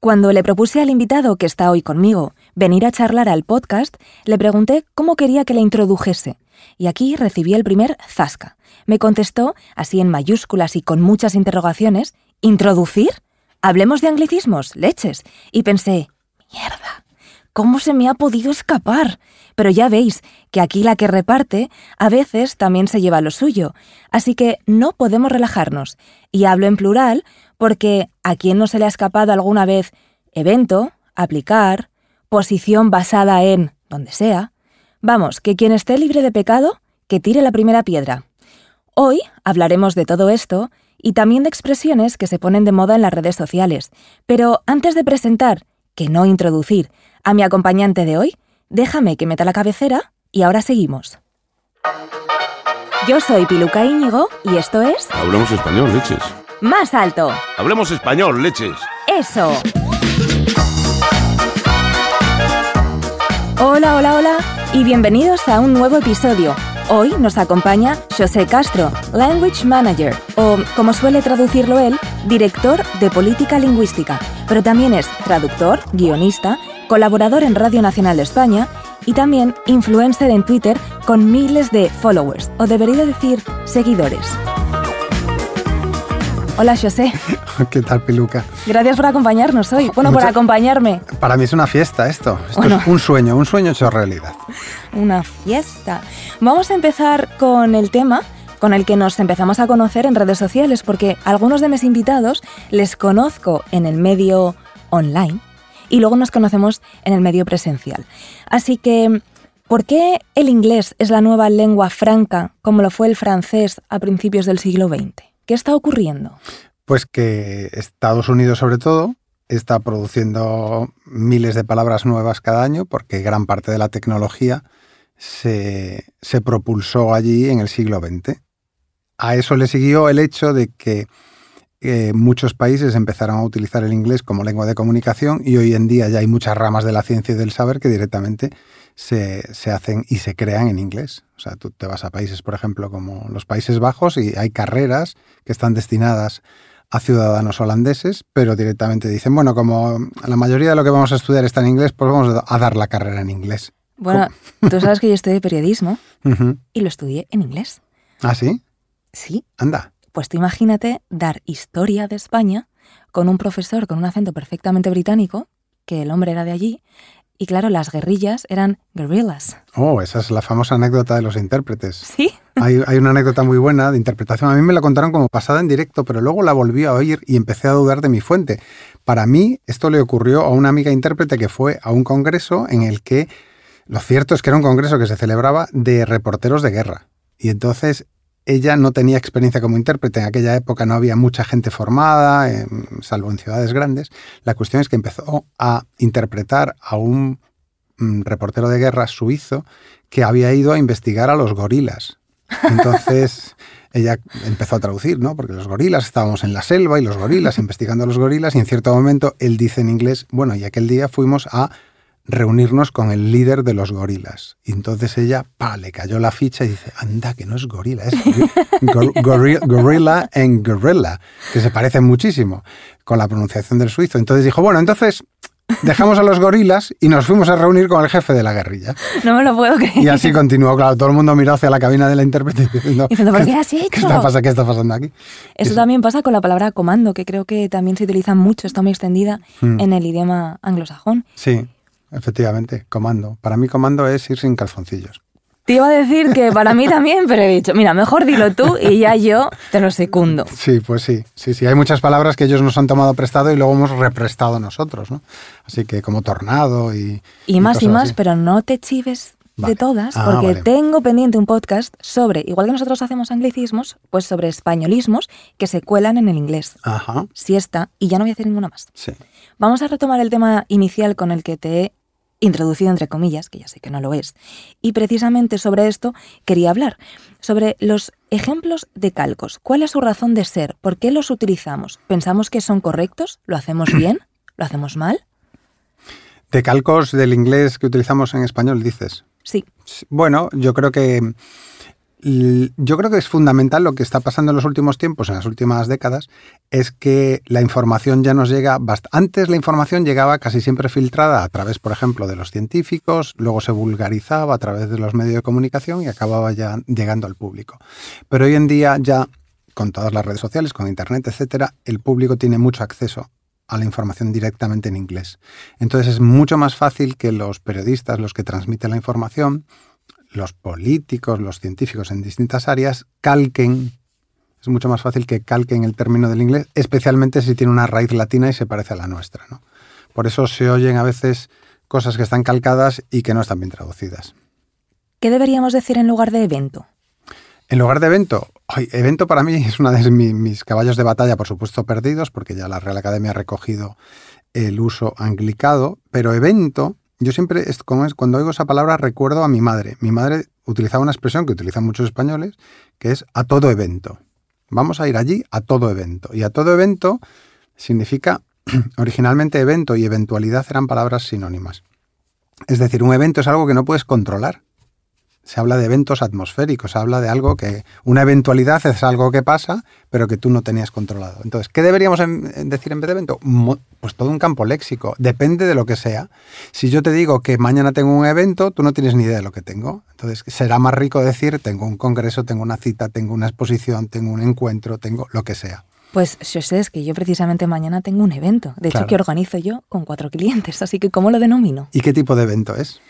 Cuando le propuse al invitado que está hoy conmigo venir a charlar al podcast, le pregunté cómo quería que le introdujese. Y aquí recibí el primer zasca. Me contestó, así en mayúsculas y con muchas interrogaciones, ¿introducir? Hablemos de anglicismos, leches. Y pensé, mierda, ¿cómo se me ha podido escapar? Pero ya veis que aquí la que reparte a veces también se lleva lo suyo, así que no podemos relajarnos. Y hablo en plural porque a quien no se le ha escapado alguna vez evento, aplicar, posición basada en donde sea. Vamos, que quien esté libre de pecado, que tire la primera piedra. Hoy hablaremos de todo esto y también de expresiones que se ponen de moda en las redes sociales. Pero antes de presentar, que no introducir, a mi acompañante de hoy, déjame que meta la cabecera y ahora seguimos. Yo soy Piluca Íñigo y esto es... Hablemos español, leches. Más alto. Hablemos español, leches. Eso. Hola, hola, hola y bienvenidos a un nuevo episodio. Hoy nos acompaña José Castro, Language Manager, o como suele traducirlo él, director de política lingüística, pero también es traductor, guionista, colaborador en Radio Nacional de España y también influencer en Twitter con miles de followers, o debería decir seguidores. Hola, José. ¿Qué tal, Piluca? Gracias por acompañarnos hoy. Bueno, por acompañarme. Para mí es una fiesta esto. Esto Bueno. es un sueño, un sueño hecho realidad. Una fiesta. Vamos a empezar con el tema con el que nos empezamos a conocer en redes sociales, porque algunos de mis invitados les conozco en el medio online y luego nos conocemos en el medio presencial. Así que, ¿por qué el inglés es la nueva lengua franca como lo fue el francés a principios del siglo XX? ¿Qué está ocurriendo? Pues que Estados Unidos, sobre todo, está produciendo miles de palabras nuevas cada año porque gran parte de la tecnología se, se propulsó allí en el siglo XX. A eso le siguió el hecho de que eh, muchos países empezaron a utilizar el inglés como lengua de comunicación y hoy en día ya hay muchas ramas de la ciencia y del saber que directamente se, se hacen y se crean en inglés. O sea, tú te vas a países, por ejemplo, como los Países Bajos y hay carreras que están destinadas a ciudadanos holandeses, pero directamente dicen, bueno, como la mayoría de lo que vamos a estudiar está en inglés, pues vamos a dar la carrera en inglés. Bueno, tú sabes que yo estudié periodismo y lo estudié en inglés. ¿Ah, sí? Sí, Anda. Pues tú imagínate dar historia de España con un profesor con un acento perfectamente británico, que el hombre era de allí, y claro, las guerrillas eran guerrillas. Oh, esa es la famosa anécdota de los intérpretes. ¿Sí? Hay, hay una anécdota muy buena de interpretación. A mí me la contaron como pasada en directo, pero luego la volví a oír y empecé a dudar de mi fuente. Para mí, esto le ocurrió a una amiga intérprete que fue a un congreso en el que lo cierto es que era un congreso que se celebraba de reporteros de guerra. Y entonces ella no tenía experiencia como intérprete. En aquella época no había mucha gente formada, eh, salvo en ciudades grandes. La cuestión es que empezó a interpretar a un mm, reportero de guerra suizo que había ido a investigar a los gorilas. Entonces ella empezó a traducir, ¿no? Porque los gorilas estábamos en la selva y los gorilas investigando a los gorilas y en cierto momento él dice en inglés, bueno, y aquel día fuimos a reunirnos con el líder de los gorilas. Y entonces ella, pa, le cayó la ficha y dice, anda, que no es gorila, es gor- gorri- gorilla en gorilla, que se parecen muchísimo con la pronunciación del suizo. Entonces dijo, bueno, entonces dejamos a los gorilas y nos fuimos a reunir con el jefe de la guerrilla. No me lo puedo creer. Y así continuó, claro, todo el mundo miró hacia la cabina de la intérprete diciendo, Diciendo, ¿pero qué has hecho? ¿qué está, pasa- qué está pasando aquí? Eso Eso. también pasa con la palabra comando, que creo que también se utiliza mucho, está muy extendida Mm. en el idioma anglosajón. Sí, efectivamente, comando. Para mí comando es ir sin calzoncillos. Te iba a decir que para mí también, pero he dicho, mira, mejor dilo tú y ya yo te lo secundo. Sí, pues sí, sí, sí. Hay muchas palabras que ellos nos han tomado prestado y luego hemos represtado nosotros, ¿no? Así que como tornado y... Y más y más, así. pero no te chives Vale. de todas, Ah, porque vale. tengo pendiente un podcast sobre, igual que nosotros hacemos anglicismos, pues sobre españolismos que se cuelan en el inglés. Ajá, Siesta, y ya no voy a hacer ninguna más. sí. Vamos a retomar el tema inicial con el que te he introducido entre comillas, que ya sé que no lo es. Y precisamente sobre esto quería hablar, sobre los ejemplos de calcos. ¿Cuál es su razón de ser? ¿Por qué los utilizamos? ¿Pensamos que son correctos? ¿Lo hacemos bien? ¿Lo hacemos mal? De calcos del inglés que utilizamos en español, dices. Sí. Bueno, yo creo que yo creo que es fundamental lo que está pasando en los últimos tiempos, en las últimas décadas, es que la información ya nos llega, antes la información llegaba casi siempre filtrada a través, por ejemplo, de los científicos, luego se vulgarizaba a través de los medios de comunicación y acababa ya llegando al público. Pero hoy en día ya, con todas las redes sociales, con Internet, etcétera, el público tiene mucho acceso a la información directamente en inglés. Entonces es mucho más fácil que los periodistas, los que transmiten la información, los políticos, los científicos en distintas áreas calquen, es mucho más fácil que calquen el término del inglés, especialmente si tiene una raíz latina y se parece a la nuestra. ¿no? Por eso se oyen a veces cosas que están calcadas y que no están bien traducidas. ¿Qué deberíamos decir en lugar de evento? En lugar de evento, evento para mí es uno de mis, caballos de batalla, por supuesto, perdidos, porque ya la Real Academia ha recogido el uso anglicado, pero evento yo siempre, cuando oigo esa palabra, recuerdo a mi madre. Mi madre utilizaba una expresión que utilizan muchos españoles, que es a todo evento. Vamos a ir allí a todo evento. Y a todo evento significa, originalmente evento y eventualidad eran palabras sinónimas. Es decir, un evento es algo que no puedes controlar se habla de eventos atmosféricos, se habla de algo que, una eventualidad es algo que pasa, pero que tú no tenías controlado. Entonces, ¿qué deberíamos decir en vez de evento? Pues todo un campo léxico, depende de lo que sea. Si yo te digo que mañana tengo un evento, tú no tienes ni idea de lo que tengo. Entonces, será más rico decir, tengo un congreso, tengo una cita, tengo una exposición, tengo un encuentro, tengo lo que sea. Pues yo sé, es que yo precisamente mañana tengo un evento, de hecho que organizo yo con cuatro clientes, así que ¿cómo lo denomino? ¿Y qué tipo de evento es?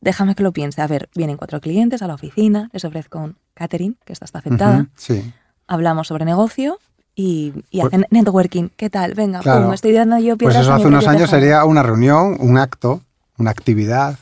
Déjame que lo piense. A ver, vienen cuatro clientes a la oficina, les ofrezco un catering, que esta está aceptada. sí. Hablamos sobre negocio y, pues hacen networking. ¿Qué tal? Venga, pum, estoy dando yo Pues eso hace unos años sería una reunión, un acto, una actividad.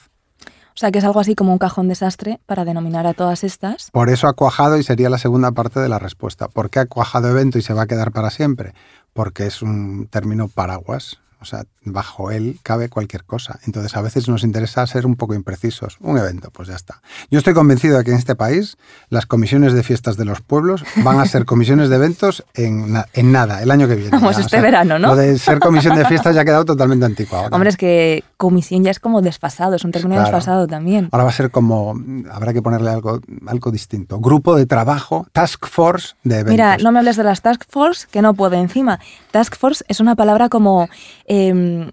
O sea, que es algo así como un cajón desastre para denominar a todas estas. Por eso ha cuajado y sería la segunda parte de la respuesta. ¿Por qué ha cuajado evento y se va a quedar para siempre? Porque es un término paraguas. O sea, bajo él cabe cualquier cosa. Entonces a veces nos interesa ser un poco imprecisos. Un evento, pues ya está. Yo estoy convencido de que en este país las comisiones de fiestas de los pueblos van a ser comisiones de eventos en, en nada, el año que viene. Vamos, este verano, ¿no? Lo de ser comisión de fiestas ya ha quedado totalmente anticuado. Hombre, es que comisión ya es como desfasado, es un término desfasado también. Ahora va a ser como, habrá que ponerle algo, algo distinto. Grupo de trabajo, task force de eventos. Mira, no me hables de las task force, que no puedo encima. Task force es una palabra como... Em,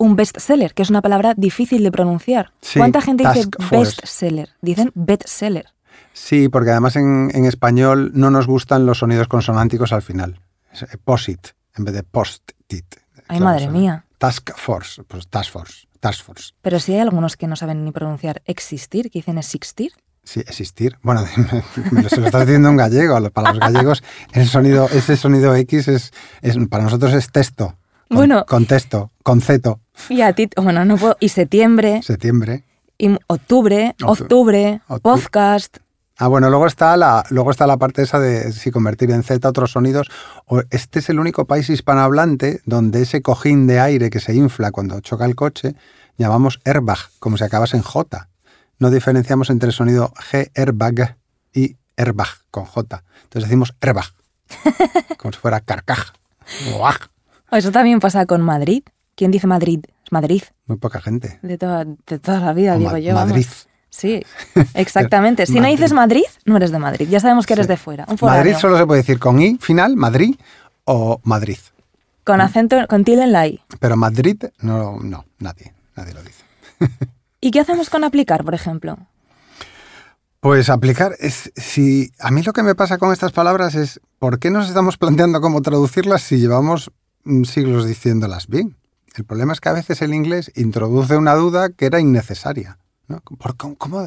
un bestseller, que es una palabra difícil de pronunciar. ¿Cuánta gente dice bestseller? Dicen bestseller. Sí, porque además en, español no nos gustan los sonidos consonánticos al final. Eh, posit en vez de post-it. Ay, madre mía. Task force, pues task force, task force. Pero sí hay algunos que no saben ni pronunciar existir, que dicen existir. Sí, existir. Bueno, me lo, se lo estás diciendo en gallego. Para los gallegos, el sonido, ese sonido X es, es para nosotros es texto. Bueno. Con texto, con ceto. Y a ti, bueno, no puedo. Y septiembre. Septiembre. Y octubre, octubre, podcast. Ah, bueno, luego está la, luego está la parte esa de si convertir en Z otros sonidos. Este es el único país hispanohablante donde ese cojín de aire que se infla cuando choca el coche llamamos airbag, como si acabas en J. No diferenciamos entre el sonido G airbag y airbag con J. Entonces decimos airbag, como si fuera carcaj. Eso también pasa con Madrid. ¿Quién dice Madrid? Es Madrid. Muy poca gente. De toda, de toda la vida, digo yo. Madrid. Sí, exactamente. si no dices Madrid, no eres de Madrid. Ya sabemos que eres de fuera. Madrid solo se puede decir con I final, Madrid o Madrid. Con ¿Mm? acento, con tilde en la I. Pero Madrid, no, no, nadie, nadie lo dice. ¿Y qué hacemos con aplicar, por ejemplo? Pues aplicar es si a mí lo que me pasa con estas palabras es ¿por qué nos estamos planteando cómo traducirlas si llevamos siglos diciéndolas bien? El problema es que a veces el inglés introduce una duda que era innecesaria.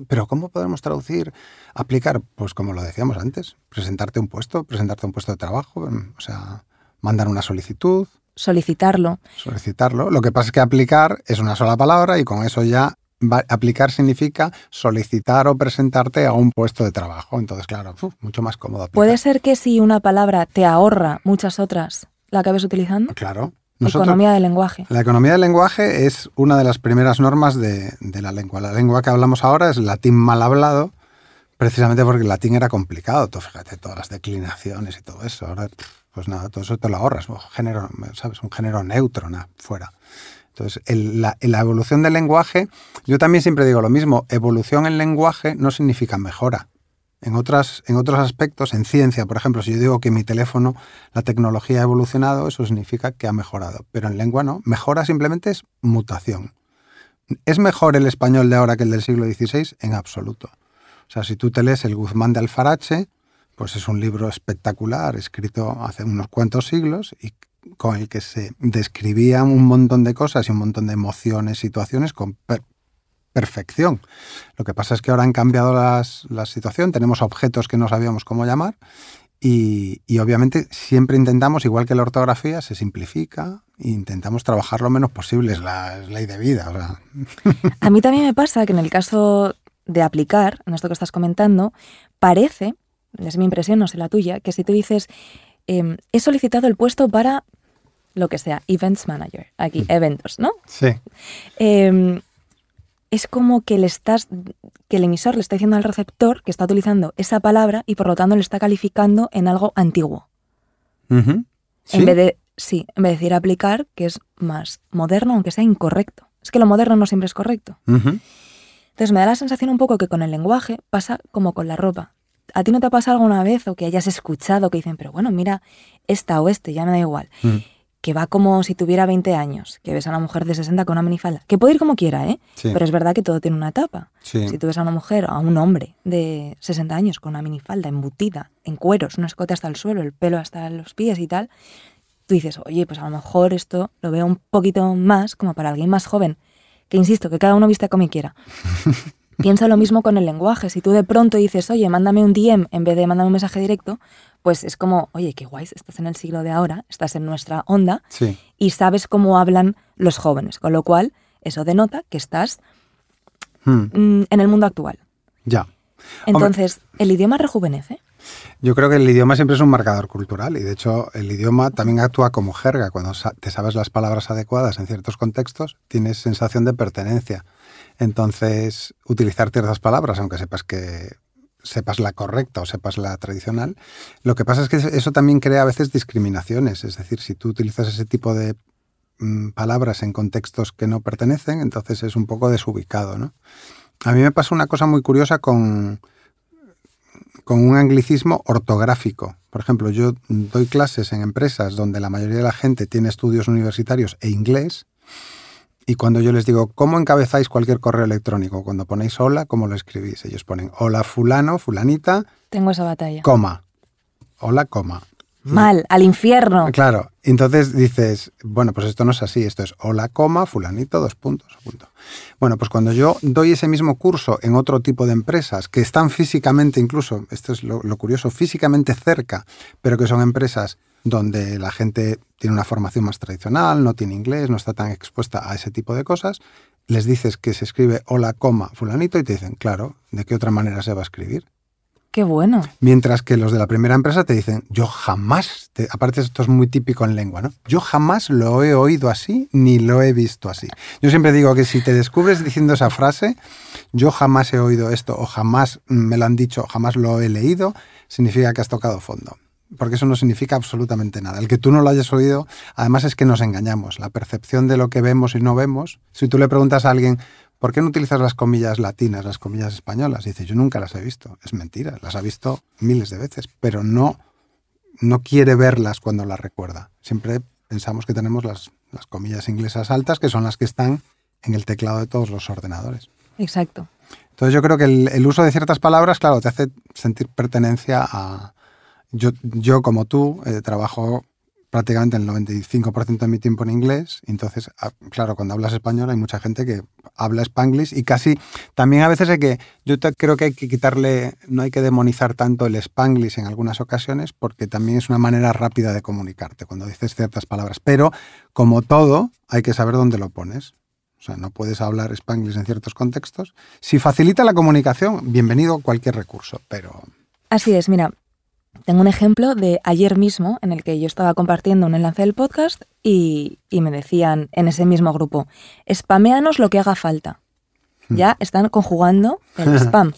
¿Pero cómo podemos traducir, aplicar? Pues como lo decíamos antes, presentarte un puesto, presentarte un puesto de trabajo, mm, o sea, mandar una solicitud. Solicitarlo. Solicitarlo. Lo que pasa es que aplicar es una sola palabra y con eso ya aplicar significa solicitar o presentarte a un puesto de trabajo. Entonces, claro, mucho más cómodo. Puede ser que si una palabra te ahorra muchas otras, la acabes utilizando. Claro, economía del lenguaje. La economía del lenguaje es una de las primeras normas de, la lengua. La lengua que hablamos ahora es latín mal hablado, precisamente porque el latín era complicado. Tú fíjate, todas las declinaciones y todo eso. Ahora, pues nada, todo eso te lo ahorras. Un género, ¿sabes? Un género neutro, nada, fuera. Entonces, la, la, evolución del lenguaje, yo también siempre digo lo mismo, evolución en lenguaje no significa mejora. En, otras, en otros aspectos, en ciencia, por ejemplo, si yo digo que mi teléfono, la tecnología ha evolucionado, eso significa que ha mejorado. Pero en lengua no. Mejora simplemente es mutación. ¿Es mejor el español de ahora que el del siglo XVI? En absoluto. O sea, si tú te lees el Guzmán de Alfarache, pues es un libro espectacular, escrito hace unos cuantos siglos y con el que se describían un montón de cosas y un montón de emociones, situaciones con perfección. Lo que pasa es que ahora han cambiado las, la situación, tenemos objetos que no sabíamos cómo llamar y, obviamente siempre intentamos, igual que la ortografía, se simplifica e intentamos trabajar lo menos posible, es la ley de vida. A mí también me pasa que en el caso de aplicar, en esto que estás comentando, parece, es mi impresión, no sé la tuya, que si tú dices, em, he solicitado el puesto para lo que sea, Events Manager, aquí, mm. eventos, ¿no? Sí. Em, es como que le estás, que el emisor le está diciendo al receptor que está utilizando esa palabra y por lo tanto le está calificando en algo antiguo. En vez de, sí, en vez de decir aplicar, que es más moderno, aunque sea incorrecto. Es que lo moderno no siempre es correcto. Entonces me da la sensación un poco que con el lenguaje pasa como con la ropa. ¿A ti no te ha pasado alguna vez o que hayas escuchado que dicen, pero bueno, mira, esta o este, ya me da igual? Mm que va como si tuviera 20 años, que ves a una mujer de 60 con una minifalda, que puede ir como quiera, ¿eh? Pero es verdad que todo tiene una etapa. Si tú ves a una mujer, a un hombre de 60 años con una minifalda embutida, en cueros, un escote hasta el suelo, el pelo hasta los pies y tal, tú dices, oye, pues a lo mejor esto lo veo un poquito más como para alguien más joven, que insisto, que cada uno viste como quiera. Piensa lo mismo con el lenguaje. Si tú de pronto dices, oye, mándame un DM en vez de mándame un mensaje directo, pues es como, oye, qué guay, estás en el siglo de ahora, estás en nuestra onda y sabes cómo hablan los jóvenes, con lo cual eso denota que estás hmm. mm, en el mundo actual. Ya. Entonces, ¿el idioma rejuvenece? Yo creo que el idioma siempre es un marcador cultural y de hecho el idioma también actúa como jerga. Cuando te sabes las palabras adecuadas en ciertos contextos, tienes sensación de pertenencia. Entonces, utilizar ciertas palabras, aunque sepas que sepas la correcta o sepas la tradicional. Lo que pasa es que eso también crea a veces discriminaciones. Es decir, si tú utilizas ese tipo de mm, palabras en contextos que no pertenecen, entonces es un poco desubicado. ¿no? A mí me pasa una cosa muy curiosa con, con un anglicismo ortográfico. Por ejemplo, yo doy clases en empresas donde la mayoría de la gente tiene estudios universitarios e inglés y cuando yo les digo, ¿cómo encabezáis cualquier correo electrónico? Cuando ponéis hola, ¿cómo lo escribís? Ellos ponen hola fulano, fulanita. Tengo esa batalla. Coma. Hola, coma. Mal, al infierno. Claro. Entonces dices, bueno, pues esto no es así, esto es hola, coma, fulanito, dos puntos, punto. Bueno, pues cuando yo doy ese mismo curso en otro tipo de empresas que están físicamente, incluso, esto es lo curioso, físicamente cerca, pero que son empresas donde la gente tiene una formación más tradicional, no tiene inglés, no está tan expuesta a ese tipo de cosas, les dices que se escribe hola, coma, fulanito y te dicen, claro, ¿de qué otra manera se va a escribir? Qué bueno. Mientras que los de la primera empresa te dicen, yo jamás, aparte esto es muy típico en lengua, ¿no? Yo jamás lo he oído así ni lo he visto así. Yo siempre digo que si te descubres diciendo esa frase, yo jamás he oído esto o jamás me lo han dicho, jamás lo he leído, significa que has tocado fondo porque eso no significa absolutamente nada. El que tú no lo hayas oído, además es que nos engañamos. La percepción de lo que vemos y no vemos, si tú le preguntas a alguien, ¿por qué no utilizas las comillas latinas, las comillas españolas? dice, yo nunca las he visto. Es mentira, las ha visto miles de veces, pero no, no quiere verlas cuando las recuerda. Siempre pensamos que tenemos las, las comillas inglesas altas, que son las que están en el teclado de todos los ordenadores. Exacto. Entonces yo creo que el uso de ciertas palabras, claro, te hace sentir pertenencia a, yo, yo como tú, eh, trabajo prácticamente el 95% de mi tiempo en inglés, entonces, ah, claro, cuando hablas español hay mucha gente que habla spanglish y casi, también a veces hay que, yo creo que hay que quitarle, no hay que demonizar tanto el spanglish en algunas ocasiones, porque también es una manera rápida de comunicarte cuando dices ciertas palabras, pero como todo, hay que saber dónde lo pones. O sea, no puedes hablar spanglish en ciertos contextos. Si facilita la comunicación, bienvenido cualquier recurso, pero... Así es, mira, tengo un ejemplo de ayer mismo en el que yo estaba compartiendo un enlace del podcast y, me decían en ese mismo grupo, spameanos lo que haga falta. Hmm. Ya están conjugando el spam.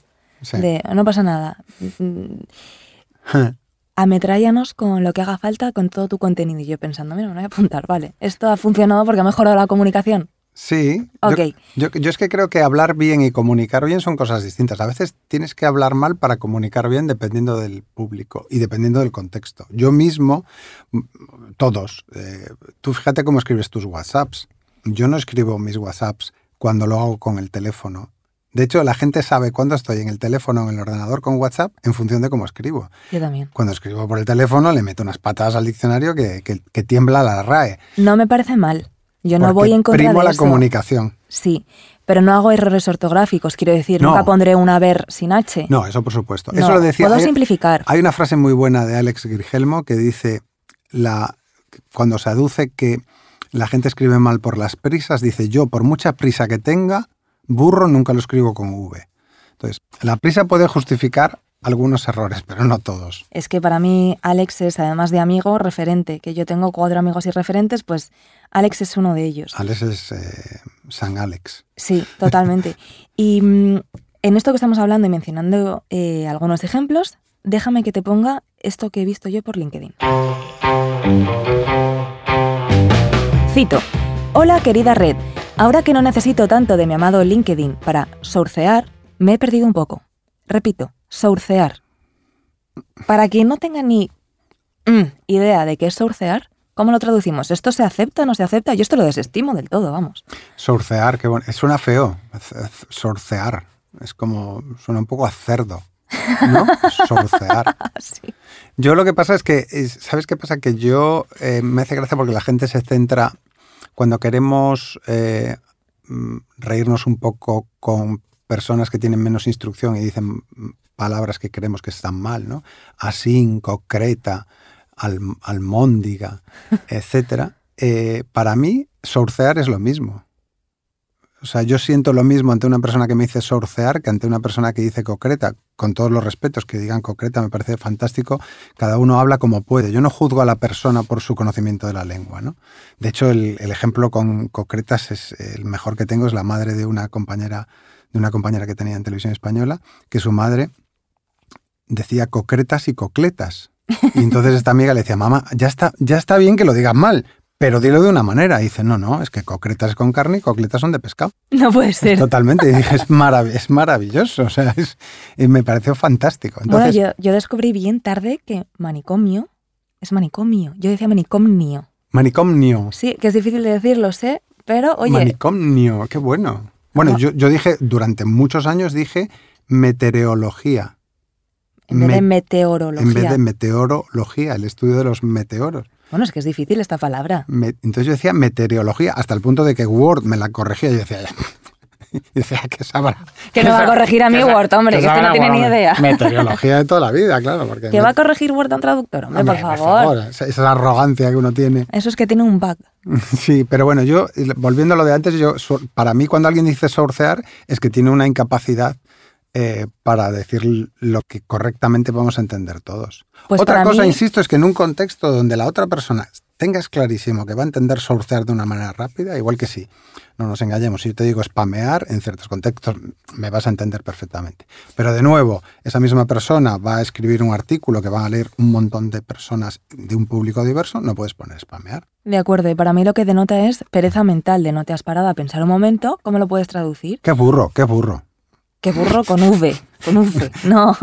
De no pasa nada. Ametráyanos con lo que haga falta con todo tu contenido. Y yo pensando, mira, me voy a apuntar, vale. Esto ha funcionado porque ha mejorado la comunicación. Sí. Ok. Yo, yo, yo es que creo que hablar bien y comunicar bien son cosas distintas. A veces tienes que hablar mal para comunicar bien dependiendo del público y dependiendo del contexto. Yo mismo, todos, eh, tú fíjate cómo escribes tus WhatsApps. Yo no escribo mis WhatsApps cuando lo hago con el teléfono. De hecho, la gente sabe cuándo estoy en el teléfono o en el ordenador con WhatsApp en función de cómo escribo. Yo también. Cuando escribo por el teléfono le meto unas patadas al diccionario que, que- que tiembla la RAE. No me parece mal. Yo no voy en contra primo de la eso. comunicación. Sí, pero no hago errores ortográficos. Quiero decir, No. nunca pondré un haber sin H. No, eso por supuesto. No, eso lo decía. puedo hay- simplificar. Hay una frase muy buena de Alex Grigelmo que dice, la, cuando se aduce que la gente escribe mal por las prisas, dice yo, por mucha prisa que tenga, burro nunca lo escribo con V. Entonces, la prisa puede justificar algunos errores, pero no todos. Es que para mí Alex es, además de amigo, referente. Que yo tengo cuatro amigos y referentes, pues Alex es uno de ellos. Alex es eh, San Alex. Sí, totalmente. y mm, en esto que estamos hablando y mencionando eh, algunos ejemplos, déjame que te ponga esto que he visto yo por LinkedIn. Cito. Hola querida red. Ahora que no necesito tanto de mi amado LinkedIn para sourcear, me he perdido un poco. Repito, sourcear. Para quien no tenga ni mm, idea de qué es sourcear, ¿cómo lo traducimos? ¿Esto se acepta o no se acepta? Yo esto lo desestimo del todo, vamos. Sorcear, que bueno, suena feo. Sorcear. Es como, suena un poco a cerdo. ¿No? Sorcear. Sí. Yo lo que pasa es que, es- ¿sabes qué pasa? Que yo eh, me hace gracia porque la gente se centra, cuando queremos eh, mm, reírnos un poco con personas que tienen menos instrucción y dicen palabras que creemos que están mal, ¿no? Así, concreta, al, almóndiga, etcétera. Eh, para mí, sorcear es lo mismo. O sea, yo siento lo mismo ante una persona que me dice sorcear que ante una persona que dice concreta. Con todos los respetos que digan concreta, me parece fantástico. Cada uno habla como puede. Yo no juzgo a la persona por su conocimiento de la lengua. ¿no? De hecho, el, el ejemplo con concretas es el mejor que tengo. Es la madre de una compañera, de una compañera que tenía en televisión española, que su madre decía concretas y cocletas. Y entonces esta amiga le decía, mamá, ya está, ya está bien que lo digas mal, pero dilo de una manera. Y dice, no, no, es que concretas es con carne y cocletas son de pescado. No puede ser. Totalmente. Y dije, es, marav- es maravilloso. O sea, es- y me pareció fantástico. Bueno, yo, yo descubrí bien tarde que manicomio es manicomio. Yo decía manicomnio. manicomnio. Sí, que es difícil de decir, lo sé, pero oye, Manicomnio, qué bueno. Bueno, No. yo, yo dije, durante muchos años dije meteorología. en vez de me- meteorología. En vez de meteorología, el estudio de los meteoros. Bueno, es que es difícil esta palabra. Me- entonces yo decía meteorología, hasta el punto de que Word me la corregía. Y yo decía, decía que sabrá. Que no va a corregir a mi Word, hombre, que este no tiene ni idea. Meteorología de toda la vida, claro. Porque ¿Que va a corregir Word a un traductor? Hombre, por Hombre, favor. esa, esa arrogancia que uno tiene. Eso es que tiene un bug. Sí, pero bueno, yo, volviendo a lo de antes, yo, para mí cuando alguien dice sorcear es que tiene una incapacidad eh, para decir lo que correctamente vamos a entender todos. Pues otra cosa, mí- insisto, es que en un contexto donde la otra persona tengas clarísimo que va a entender sorcear de una manera rápida, igual que sí, no nos engañemos, si yo te digo spamear, en ciertos contextos me vas a entender perfectamente. Pero de nuevo, esa misma persona va a escribir un artículo que van a leer un montón de personas de un público diverso, no puedes poner spamear. De acuerdo, y para mí lo que denota es pereza mental de no te has parado a pensar un momento, ¿cómo lo puedes traducir? Qué burro, qué burro. Que burro con V, con. No.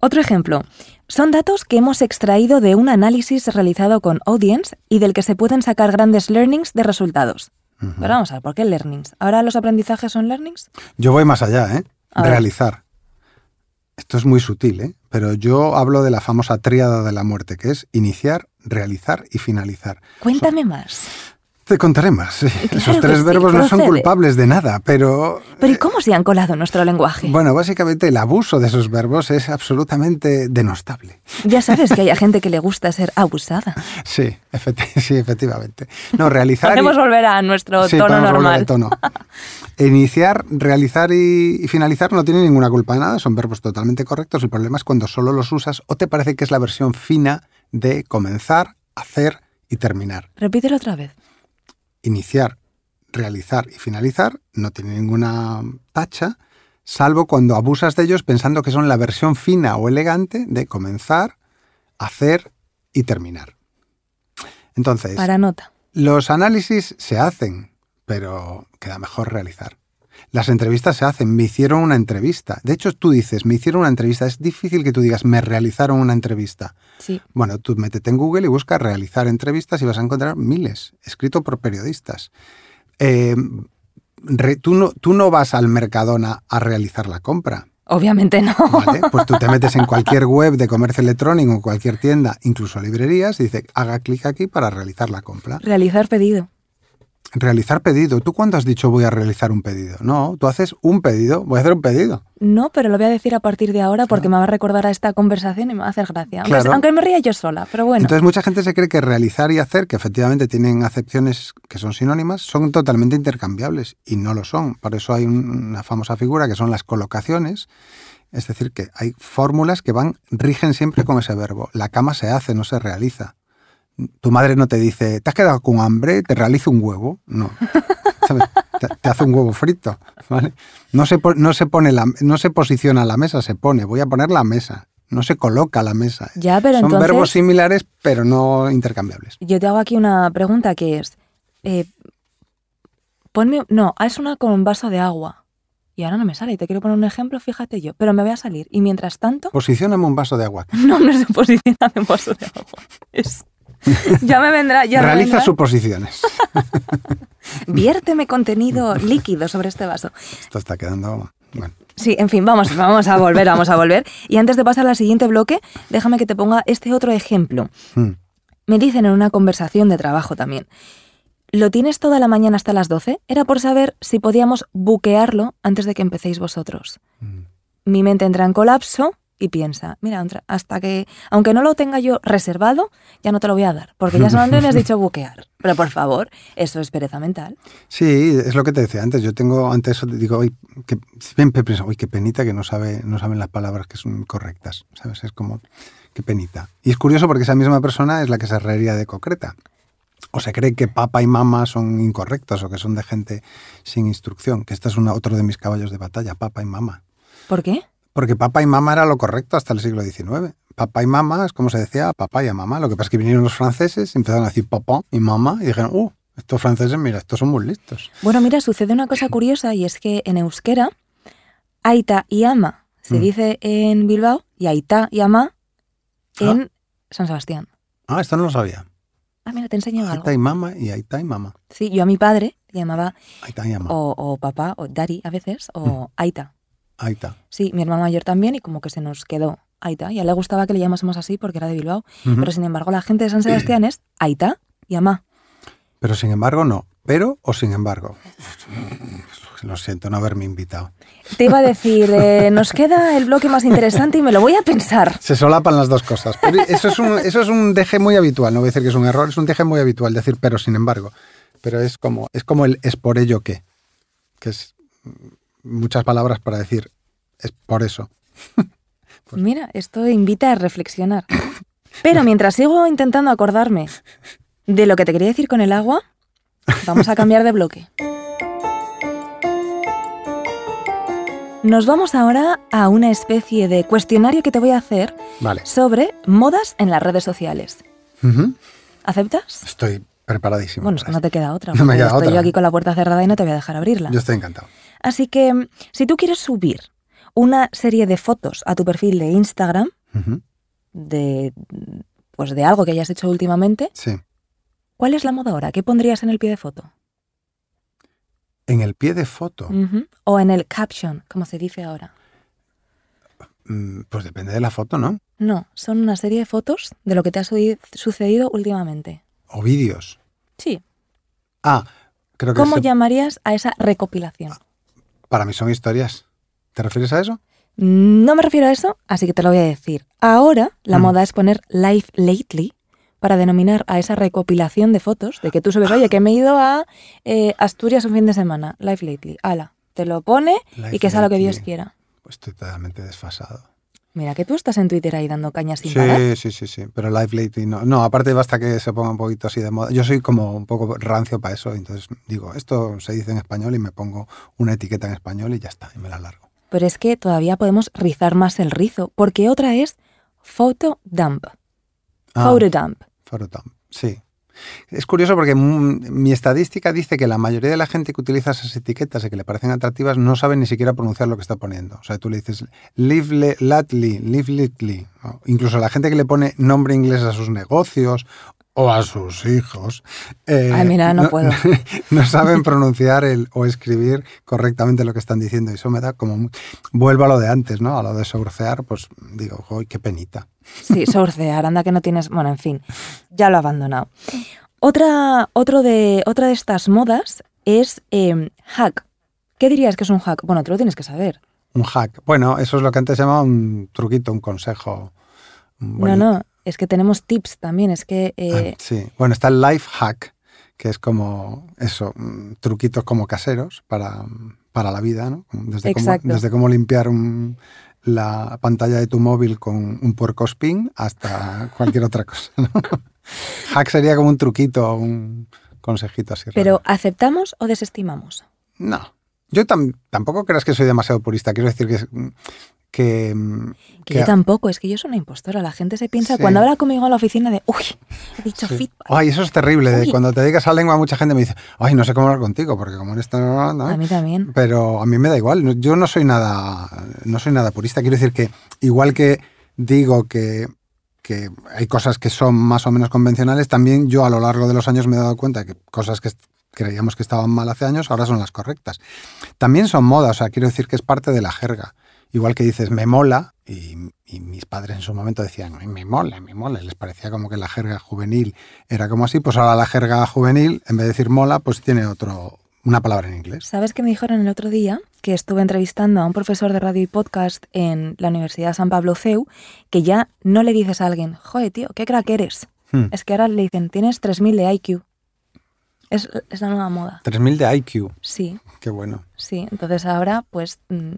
Otro ejemplo. Son datos que hemos extraído de un análisis realizado con Audience y del que se pueden sacar grandes learnings de resultados. Pero vamos a ver, ¿por qué learnings? ¿Ahora los aprendizajes son learnings? Yo voy más allá, ¿eh? Realizar. Esto es muy sutil, ¿eh? Pero yo hablo de la famosa tríada de la muerte, que es iniciar, realizar y finalizar. Cuéntame más. Te contaré más. sí. Claro Esos tres sí, verbos no son culpables de nada, pero... Pero ¿y cómo se han colado en nuestro lenguaje? Bueno, básicamente el abuso de esos verbos es absolutamente denostable. Ya sabes que hay a gente que le gusta ser abusada. Sí, efecti- sí efectivamente. No, realizar... y- Podemos volver a nuestro Sí, tono normal. tono. Iniciar, realizar y, y finalizar no tiene ninguna culpa de nada, son verbos totalmente correctos. El problema es cuando solo los usas o te parece que es la versión fina de comenzar, hacer y terminar. Repítelo otra vez. Iniciar, realizar y finalizar no tiene ninguna tacha, salvo cuando abusas de ellos pensando que son la versión fina o elegante de comenzar, hacer y terminar. Entonces, Para nota. los análisis se hacen pero queda mejor realizar. Las entrevistas se hacen, me hicieron una entrevista. De hecho, tú dices, me hicieron una entrevista. Es difícil que tú digas, me realizaron una entrevista. Sí. Bueno, tú métete en Google y busca realizar entrevistas y vas a encontrar miles, escrito por periodistas. Eh, re- tú, no, tú no vas al Mercadona a realizar la compra. Obviamente no. ¿vale? Pues tú te metes en cualquier web de comercio electrónico, cualquier tienda, incluso librerías, y dice, haga clic aquí para realizar la compra. Realizar pedido. Realizar pedido. ¿Tú cuándo has dicho voy a realizar un pedido? No, tú haces un pedido, voy a hacer un pedido. No, pero lo voy a decir a partir de ahora porque me va a recordar a esta conversación y me va a hacer gracia. Aunque, Claro. aunque me ría yo sola, pero bueno. Entonces mucha gente se cree que realizar y hacer, que efectivamente tienen acepciones que son sinónimas, son totalmente intercambiables y no lo son. Por eso hay un- una famosa figura que son las colocaciones. Es decir, que hay fórmulas que van, rigen siempre con ese verbo. La cama se hace, no se realiza. Tu madre no te dice, ¿te has quedado con hambre? ¿Te realizo un huevo? No. ¿Sabes? Te, te hace un huevo frito. ¿vale? No, se, no, se pone la, no se posiciona la mesa, se pone. Voy a poner la mesa. No se coloca la mesa. Ya, pero Son entonces- verbos similares, pero no intercambiables. Yo te hago aquí una pregunta que es, eh, ponme, no, es una con un vaso de agua. Y ahora no me sale, y te quiero poner un ejemplo, fíjate yo, pero me voy a salir. Y mientras tanto, Posicióname un vaso de agua. no, no se posiciona de un vaso de agua. Es- ya me vendrá, ya me Realiza vendrá. suposiciones. Viérteme contenido líquido sobre este vaso. Esto está quedando. Bueno, Sí, en fin, vamos, vamos a volver, vamos a volver. Y antes de pasar al siguiente bloque, déjame que te ponga este otro ejemplo. hmm, Me dicen en una conversación de trabajo también. ¿Lo tienes toda la mañana hasta las 12? Era por saber si podíamos buquearlo antes de que empecéis vosotros. hmm. Mi mente entra en colapso y piensa, mira, hasta que, aunque no lo tenga yo reservado, ya no te lo voy a dar, porque ya solamente me has dicho buquear. Pero por favor, eso es pereza mental. Sí, es lo que te decía antes. Yo tengo, antes eso, digo, hoy que siempre pienso, uy, qué penita que no, sabe, no saben las palabras que son correctas. ¿Sabes? Es como, qué penita. Y es curioso porque esa misma persona es la que se reiría de concreta. O se cree que papá y mamá son incorrectos o que son de gente sin instrucción. Que este es una, otro de mis caballos de batalla, papá y mamá. ¿Por qué? Porque papá y mamá era lo correcto hasta el siglo XIX. Papá y mamá es como se decía papá y a mamá. Lo que pasa es que vinieron los franceses, empezaron a decir papá y mamá y dijeron, uh, estos franceses, mira, estos son muy listos. Bueno, mira, sucede una cosa curiosa y es que en euskera, aita y ama se Mm. dice en Bilbao y aita y ama en San Sebastián. Ah, esto no lo sabía. Ah, mira, te enseño algo. está y mamá y está y mamá. Sí, yo a mi padre le llamaba está y mamá. o, o papá o daddy a veces o aita. Está. Sí, mi hermano mayor también y como que se nos quedó aita. Y a él le gustaba que le llamásemos así porque era de Bilbao. Pero sin embargo la gente de San Sebastián es aita y ama. Pero sin embargo, no. Pero o sin embargo. Lo siento no haberme invitado. Te iba a decir, eh, nos queda el bloque más interesante y me lo voy a pensar. Se solapan las dos cosas. Pero eso es un, eso es un deje muy habitual. No voy a decir que es un error, es un deje muy habitual decir pero sin embargo. Pero es como, es como el es por ello que. Que es muchas palabras para decir es por eso. Pues Mira, esto invita a reflexionar. Pero mientras sigo intentando acordarme de lo que te quería decir con el agua, vamos a cambiar de bloque. Nos vamos ahora a una especie de cuestionario que te voy a hacer Vale. sobre modas en las redes sociales. ¿Aceptas? Estoy preparadísimo. Bueno, es que no te queda otra. No me queda estoy otra. yo aquí con la puerta cerrada y no te voy a dejar abrirla. Yo estoy encantado. Así que, mm, si tú quieres subir una serie de fotos a tu perfil de Instagram, de, pues de algo que hayas hecho últimamente, Sí. ¿cuál es la moda ahora? ¿Qué pondrías en el pie de foto? En el pie de foto. O en el caption, como se dice ahora. mm, pues depende de la foto, ¿no? No, son una serie de fotos de lo que te ha sucedido últimamente. O vídeos. Sí. Ah, creo que ¿Cómo se- llamarías a esa recopilación? Para mí son historias. ¿Te refieres a eso? No me refiero a eso, así que te lo voy a decir. Ahora la Mm. moda es poner Life Lately para denominar a esa recopilación de fotos de que tú subes, oye, que me he ido a eh, Asturias un fin de semana. Life Lately. Ala, te lo pone y que sea lo que Dios quiera. Pues estoy totalmente desfasado. Mira, que tú estás en Twitter ahí dando cañas sin Sí, parar. sí, sí, sí. Pero Live Lately no. No, aparte basta que se ponga un poquito así de moda. Yo soy como un poco rancio para eso. Entonces digo, esto se dice en español y me pongo una etiqueta en español y ya está. Y me la largo. Pero es que todavía podemos rizar más el rizo, porque otra es photo dump. Ah, Photo dump. Photodump. Sí. Es curioso porque mi estadística dice que la mayoría de la gente que utiliza esas etiquetas y que le parecen atractivas no sabe ni siquiera pronunciar lo que está poniendo. O sea, tú le dices live lately, live lately. ¿no? Incluso la gente que le pone nombre inglés a sus negocios o a sus hijos. eh, Ay, mira, no puedo. no saben pronunciar el, o escribir correctamente lo que están diciendo. Y eso me da como... Vuelvo a lo de antes, ¿no? A lo de sourcear, pues digo, ¡ay, qué penita! Sí, sourcear, anda que no tienes. Bueno, en fin, ya lo he abandonado. Otra, otro de, otra de estas modas es eh, hack. ¿Qué dirías que es un hack? Bueno, tú lo tienes que saber. Un hack. Bueno, eso es lo que antes se llamaba un truquito, un consejo. un No, no, es que tenemos tips también. Es que. eh, Ah, sí. Bueno, está el life hack, que es como eso, mm, truquitos como caseros para, para la vida, ¿no? Desde cómo, Exacto. desde cómo limpiar un- la pantalla de tu móvil con un puerco spin hasta cualquier otra cosa. ¿no? Hack sería como un truquito, un consejito así. raro. pero, ¿aceptamos o desestimamos? No. Yo tam- tampoco creas que soy demasiado purista. Quiero decir que, que, Que, que- yo tampoco, es que yo soy una impostora. La gente se piensa, Sí. cuando habla conmigo a la oficina, de, uy, he dicho Sí. feedback. Ay, eso es terrible. de cuando te dedicas a lengua, mucha gente me dice, ay, no sé cómo hablar contigo, porque como en esto no, no". A mí también. Pero a mí me da igual. Yo no soy nada, no soy nada purista. Quiero decir que igual que digo que, que hay cosas que son más o menos convencionales, también yo a lo largo de los años me he dado cuenta que cosas que creíamos que estaban mal hace años ahora son las correctas. También son modas, o sea, quiero decir que es parte de la jerga. Igual que dices, me mola, y, y mis padres en su momento decían, "Ay, me mola, me mola, les parecía como que la jerga juvenil era como así, pues ahora la jerga juvenil, en vez de decir mola, pues tiene otro, una palabra en inglés. ¿Sabes qué me dijeron el otro día? Que estuve entrevistando a un profesor de radio y podcast en la Universidad San Pablo CEU, que ya no le dices a alguien, joder, tío, qué crack eres. Hmm. Es que ahora le dicen, tienes 3.000 de IQ. Es, es la nueva moda. 3000 de IQ, Sí, qué bueno. sí. Entonces ahora, pues, mm,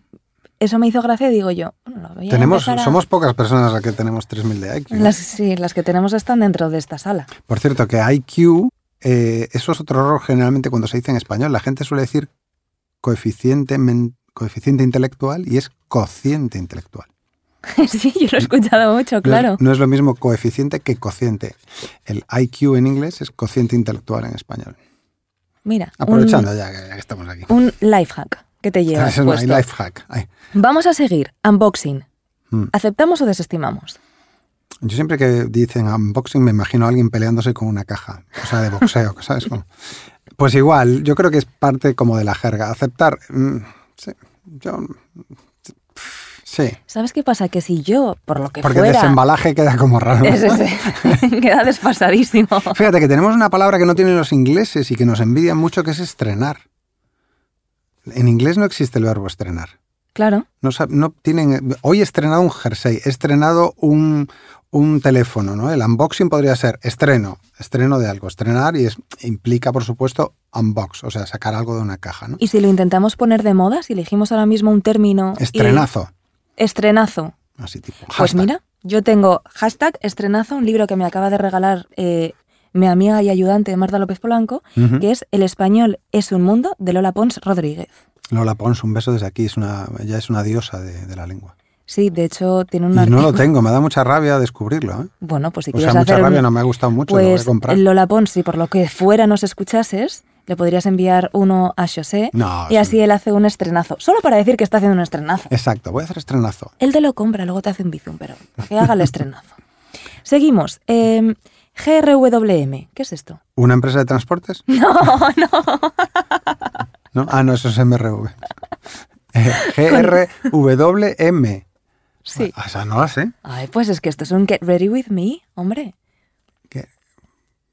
eso me hizo gracia y digo yo, bueno, lo voy a Tenemos, a- somos pocas personas las que tenemos 3000 de IQ. Las, sí, las que tenemos están dentro de esta sala. Por cierto, que IQ, eh, eso es otro error generalmente cuando se dice en español. La gente suele decir coeficiente, men- coeficiente intelectual y es cociente intelectual. sí, yo lo he escuchado mucho, No es- claro. No es, lo mismo coeficiente que cociente. El IQ en inglés es cociente intelectual en español. Mira, un, Aprovechando ya, que, ya que estamos aquí. un life hack que te llevas Ese es puesto. life hack. Ay. Vamos a seguir. Unboxing. Mm. ¿Aceptamos o desestimamos? Yo siempre que dicen unboxing me imagino a alguien peleándose con una caja, o sea, de boxeo, ¿sabes? Como- Pues igual, yo creo que es parte como de la jerga. Aceptar, mm, sí, yo, sí, ¿Sabes qué pasa? Que si yo, por lo que porque fuera... desembalaje queda como raro. Es ese. Queda desfasadísimo. Fíjate que tenemos una palabra que no tienen los ingleses y que nos envidian mucho, que es estrenar. En inglés no existe el verbo estrenar. Claro. No, tienen. Hoy he estrenado un jersey, he estrenado un, un teléfono, ¿no? El unboxing podría ser estreno, estreno de algo, estrenar y es, implica, por supuesto, unbox, o sea, sacar algo de una caja, ¿no? Y si lo intentamos poner de moda, si elegimos ahora mismo un término... y- Estrenazo, Estrenazo. así tipo. Pues mira, yo tengo hashtag estrenazo, un libro que me acaba de regalar eh, mi amiga y ayudante Marta López Polanco, que es El español es un mundo de Lola Pons Rodríguez. Lola Pons, un beso desde aquí, es una, ella es una diosa de, de la lengua. Sí, de hecho tiene un Y no artículo... lo tengo, me da mucha rabia descubrirlo, ¿eh? Bueno, pues si O quieres sea, mucha hacer un- rabia, no me ha gustado mucho, lo voy Pues a comprar. Lola Pons, si por lo que fuera nos escuchases, le podrías enviar uno a José No, y sí. así él hace un estrenazo. Solo para decir que está haciendo un estrenazo. Exacto, voy a hacer estrenazo. Él te lo compra, luego te hace un bizum, pero que haga el estrenazo. Seguimos. Eh, GRWM, ¿qué es esto? ¿Una empresa de transportes? No, ¿No? Ah, no, eso es MRV. Eh, GRWM. Sí. Ah, esa no la sé. Ay, pues es que esto es un Get Ready With Me, hombre.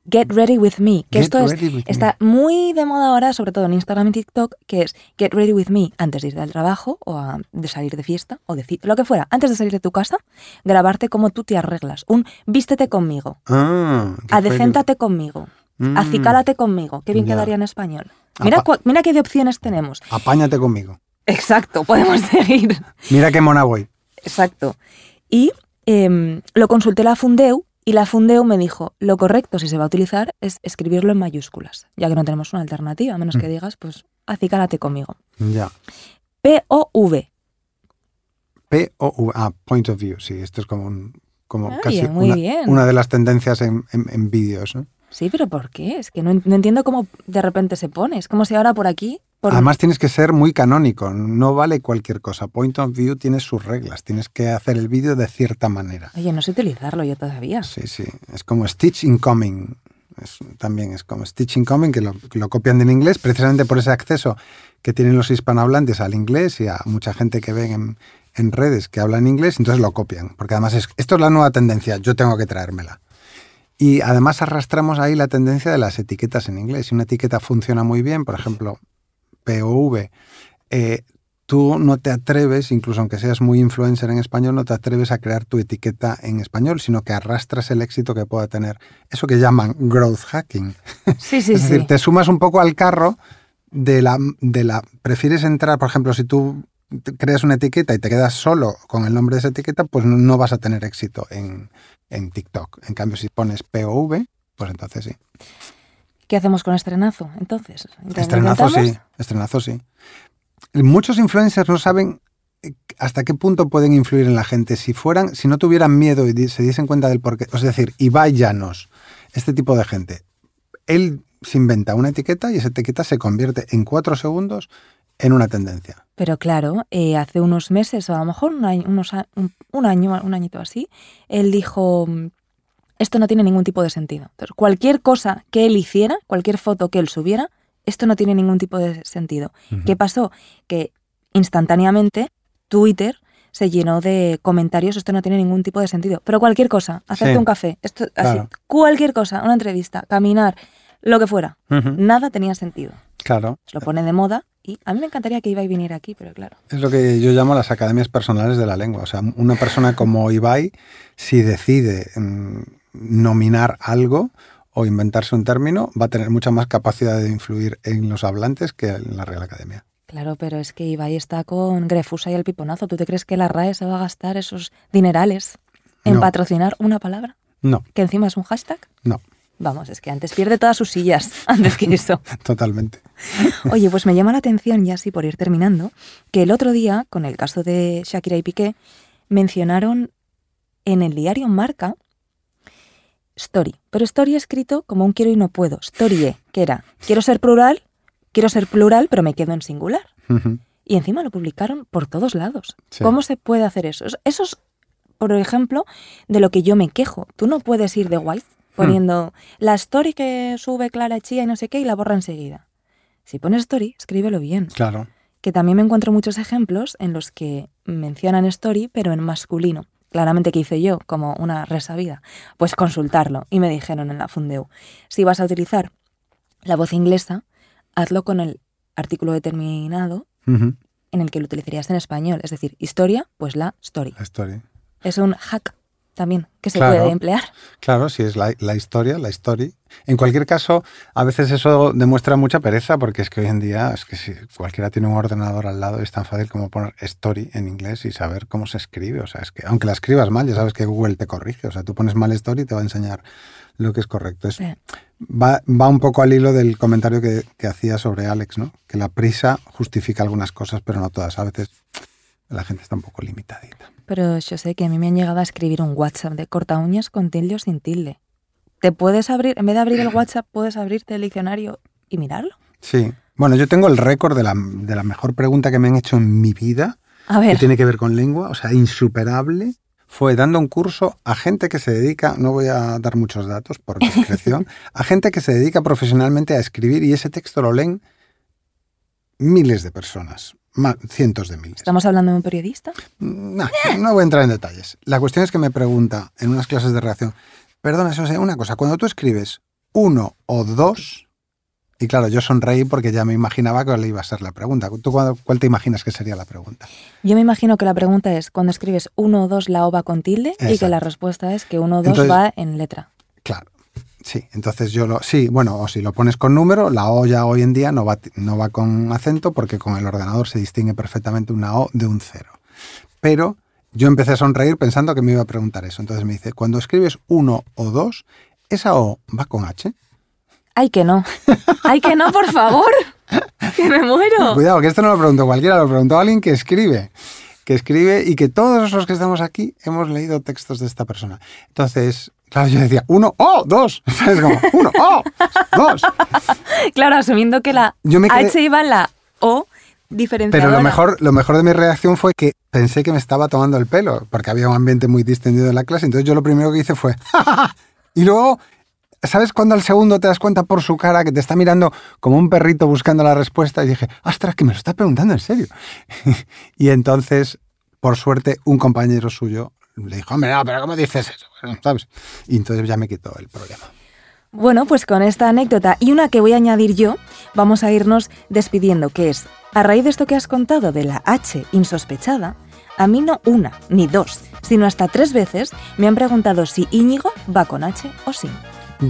Get Ready With Me, que Get esto es, me. está muy de moda ahora, sobre todo en Instagram y TikTok, que es Get Ready With Me antes de ir al trabajo o a- de salir de fiesta o de lo que fuera, antes de salir de tu casa, grabarte cómo tú te arreglas. Un vístete conmigo, Ah, adecéntate conmigo, Mm. acicálate conmigo, qué bien quedaría en español. Mira, Apa- mira qué de opciones tenemos. Apáñate conmigo. Exacto, podemos seguir. Mira qué mona voy. Exacto. Y em, lo consulté la Fundeu y la Fundeu me dijo, lo correcto si se va a utilizar es escribirlo en mayúsculas, ya que no tenemos una alternativa, a menos Mm. que digas, pues, acicálate conmigo. Ya. P-O-V. P o V. Ah, point of view. Sí, esto es como un. Como Ah, casi bien, muy una, bien. una de las tendencias en, en- en vídeos. ¿no? Sí, pero ¿por qué? Es que no, no entiendo cómo de repente se pone. Es como si ahora por aquí... Por... Además tienes que ser muy canónico, no vale cualquier cosa. Point of View tiene sus reglas, tienes que hacer el vídeo de cierta manera. Oye, no sé utilizarlo yo todavía. Sí, sí, es como Stitch Incoming. Es, también es como Stitch Incoming, que lo, copian del inglés precisamente por ese acceso que tienen los hispanohablantes al inglés y a mucha gente que ven en, en redes que hablan inglés, entonces lo copian. Porque además es, esto es la nueva tendencia, yo tengo que traérmela. Y además arrastramos ahí la tendencia de las etiquetas en inglés. Si una etiqueta funciona muy bien, por ejemplo, POV, eh, tú no te atreves, incluso aunque seas muy influencer en español, no te atreves a crear tu etiqueta en español, sino que arrastras el éxito que pueda tener eso que llaman growth hacking. Sí, sí, es sí. decir, te sumas un poco al carro de la, de la... Prefieres entrar, por ejemplo, si tú creas una etiqueta y te quedas solo con el nombre de esa etiqueta, pues no, no vas a tener éxito en, en TikTok. En cambio, si pones POV, pues entonces sí. ¿Qué hacemos con estrenazo? Entonces, ¿Lo Estrenazo sí, estrenazo sí. Muchos influencers no saben eh, hasta qué punto pueden influir en la gente. Si fueran, si no tuvieran miedo y se diesen cuenta del porqué, es decir, Ibai Llanos, este tipo de gente, él se inventa una etiqueta y esa etiqueta se convierte en cuatro segundos en una tendencia. Pero claro, eh, hace unos meses, o a lo mejor un año, unos un, un año, un añito así, él dijo, esto no tiene ningún tipo de sentido. Entonces, cualquier cosa que él hiciera, cualquier foto que él subiera, esto no tiene ningún tipo de sentido. ¿Qué pasó? Que instantáneamente Twitter se llenó de comentarios, esto no tiene ningún tipo de sentido. Pero cualquier cosa, hacerte Sí. un café, esto así, cualquier cosa, una entrevista, caminar, lo que fuera, nada tenía sentido. Claro. Se lo pone de moda y a mí me encantaría que Ibai viniera aquí, pero claro. Es lo que yo llamo las academias personales de la lengua. O sea, una persona como Ibai, si decide mm, nominar algo o inventarse un término, va a tener mucha más capacidad de influir en los hablantes que en la Real Academia. Claro, pero es que Ibai está con Grefusa y el piponazo. ¿Tú te crees que la RAE se va a gastar esos dinerales en No. patrocinar una palabra? No, Que encima es un hashtag. no, Vamos, es que antes pierde todas sus sillas antes que eso. totalmente. Oye, pues me llama la atención, ya así por ir terminando, que el otro día, con el caso de Shakira y Piqué, mencionaron en el diario Marca Story. Pero Story escrito como un quiero y no puedo. Story, que era quiero ser plural, quiero ser plural, pero me quedo en singular. Y encima lo publicaron por todos lados. Sí. ¿Cómo se puede hacer eso? Es- Eso es, por ejemplo, de lo que yo me quejo. Tú no puedes ir de guay poniendo la story que sube Clara Chía y no sé qué y la borra enseguida. Si pones story, escríbelo bien. Claro. Que también me encuentro muchos ejemplos en los que mencionan story, pero en masculino. Claramente que hice yo, como una resabida. Pues consultarlo. Y me dijeron en la Fundeu, si vas a utilizar la voz inglesa, hazlo con el artículo determinado en el que lo utilizarías en español. Es decir, historia, pues la story. La historia. Es un hack también que se Claro. puede emplear. Claro, si es la, la historia, la story. En cualquier caso, a veces eso demuestra mucha pereza porque es que hoy en día es que si cualquiera tiene un ordenador al lado es tan fácil como poner story en inglés y saber cómo se escribe. O sea, es que aunque la escribas mal, ya sabes que Google te corrige. O sea, tú pones mal story y te va a enseñar lo que es correcto. Es- va, va un poco al hilo del comentario que, que hacía sobre Alex, ¿no? Que la prisa justifica algunas cosas, pero no todas. A veces la gente está un poco limitadita. Pero yo sé que a mí me han llegado a escribir un WhatsApp de corta uñas con tilde o sin tilde. Te puedes abrir, en vez de abrir el WhatsApp, puedes abrirte el diccionario y mirarlo. Sí. Bueno, yo tengo el récord de la, de la mejor pregunta que me han hecho en mi vida. A que ver, tiene que ver con lengua, o sea, insuperable, fue dando un curso a gente que se dedica, no voy a dar muchos datos por discreción, a gente que se dedica profesionalmente a escribir y ese texto lo leen miles de personas, cientos de miles. ¿estamos hablando de un periodista? No, no voy a entrar en detalles. La cuestión es que me pregunta en unas clases de redacción, perdona, una cosa, cuando tú escribes uno o dos, y claro, yo sonreí porque ya me imaginaba cuál iba a ser la pregunta. ¿Tú cuál, cuál te imaginas que sería la pregunta? Yo me imagino que la pregunta es cuando escribes uno o dos la O va con tilde y que la respuesta es que uno o dos Entonces- va en letra. Sí, entonces yo lo. Sí, bueno, o si lo pones con número, la O ya hoy en día no va, no va con acento porque con el ordenador se distingue perfectamente una O de un cero. Pero yo empecé a sonreír pensando que me iba a preguntar eso. Entonces me dice: cuando escribes uno o dos, ¿esa O va con H? ¡Ay, que no! ¡Ay, que no, por favor! ¡Que me muero! Cuidado, que esto no lo preguntó cualquiera, lo preguntó alguien que escribe. Que escribe y que todos los que estamos aquí hemos leído textos de esta persona. Entonces, Claro, yo decía, uno, oh, dos. ¿Sabes? Como, uno, oh, dos. Claro, asumiendo que la Yo me quedé- H iba en la O diferenciadora. Pero lo mejor, lo mejor de mi reacción fue que pensé que me estaba tomando el pelo, porque había un ambiente muy distendido en la clase. Entonces yo lo primero que hice fue, "Ja, ja, ja". y luego, ¿sabes cuando al segundo te das cuenta por su cara que te está mirando como un perrito buscando la respuesta? Y dije, ostras, que me lo está preguntando en serio. y entonces, por suerte, un compañero suyo le dijo, hombre, no, pero ¿cómo dices eso? Bueno, ¿Sabes? Y entonces ya me quitó el problema. Bueno, pues con esta anécdota y una que voy a añadir yo, vamos a irnos despidiendo, que es, a raíz de esto que has contado de la H insospechada, a mí no una ni dos, sino hasta tres veces me han preguntado si Íñigo va con H o sin.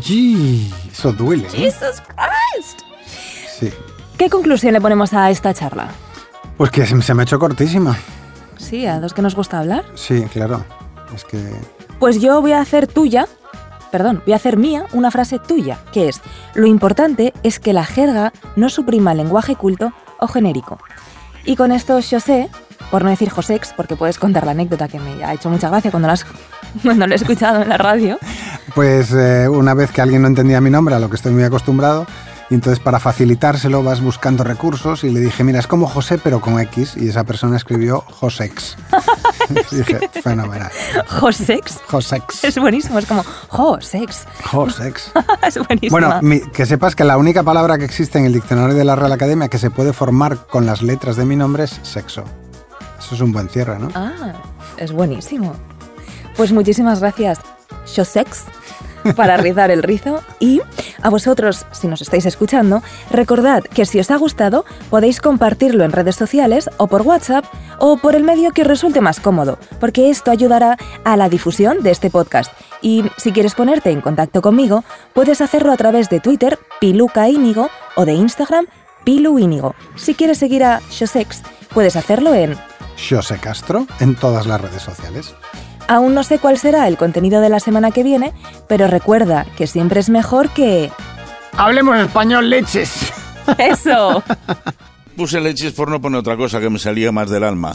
¡Gee! Eso duele. ¿eh? Jesus Christ. Sí. ¿Qué conclusión le ponemos a esta charla? Pues que se se me ha hecho cortísima. Sí, a dos que nos gusta hablar. Sí, claro. Es que Pues yo voy a hacer tuya, perdón, voy a hacer mía una frase tuya, que es, lo importante es que la jerga no suprima el lenguaje culto o genérico. Y con esto yo sé, por no decir Josex, porque puedes contar la anécdota que me ha hecho mucha gracia cuando, la has- cuando lo he escuchado en la radio, Pues eh, una vez que alguien no entendía mi nombre, a lo que estoy muy acostumbrado, y entonces para facilitárselo vas buscando recursos y le dije, mira, es como José pero con X, y esa persona escribió Josex. Y dije, fenomenal. Josex, Josex. es buenísimo, es como Josex, Josex. es buenísimo. Bueno, mi- que sepas que la única palabra que existe en el diccionario de la Real Academia que se puede formar con las letras de mi nombre es sexo. Eso es un buen cierre, ¿no? Ah, es buenísimo. Pues muchísimas gracias, Josex, para rizar el rizo. Y a vosotros, si nos estáis escuchando, recordad que si os ha gustado, podéis compartirlo en redes sociales o por WhatsApp o por el medio que os resulte más cómodo, porque esto ayudará a la difusión de este podcast. Y si quieres ponerte en contacto conmigo, puedes hacerlo a través de Twitter, Piluca Íñigo, o de Instagram, Pilu Íñigo. Si quieres seguir a Josex, puedes hacerlo en José Castro en todas las redes sociales. Aún no sé cuál será el contenido de la semana que viene, pero recuerda que siempre es mejor que... Hablemos español, leches. ¡Eso! Puse leches por no poner otra cosa que me salía más del alma.